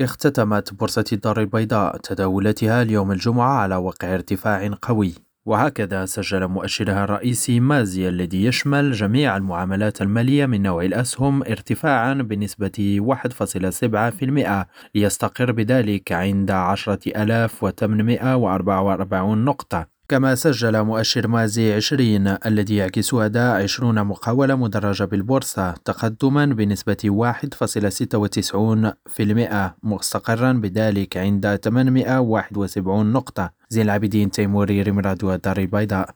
اختتمت بورصة الدار البيضاء تداولاتها اليوم الجمعة على وقع ارتفاع قوي. وهكذا سجل مؤشرها الرئيسي مازي الذي يشمل جميع المعاملات المالية من نوع الأسهم ارتفاعا بنسبة 1.7% ليستقر بذلك عند 10844 نقطة. كما سجل مؤشر مازي 20 الذي يعكس أداء 20 مقاولة مدرجة بالبورصة تقدما بنسبة 1.96% مستقرا بذلك عند 871 نقطة. زين العابدين تيموري ريم راديو الدار البيضاء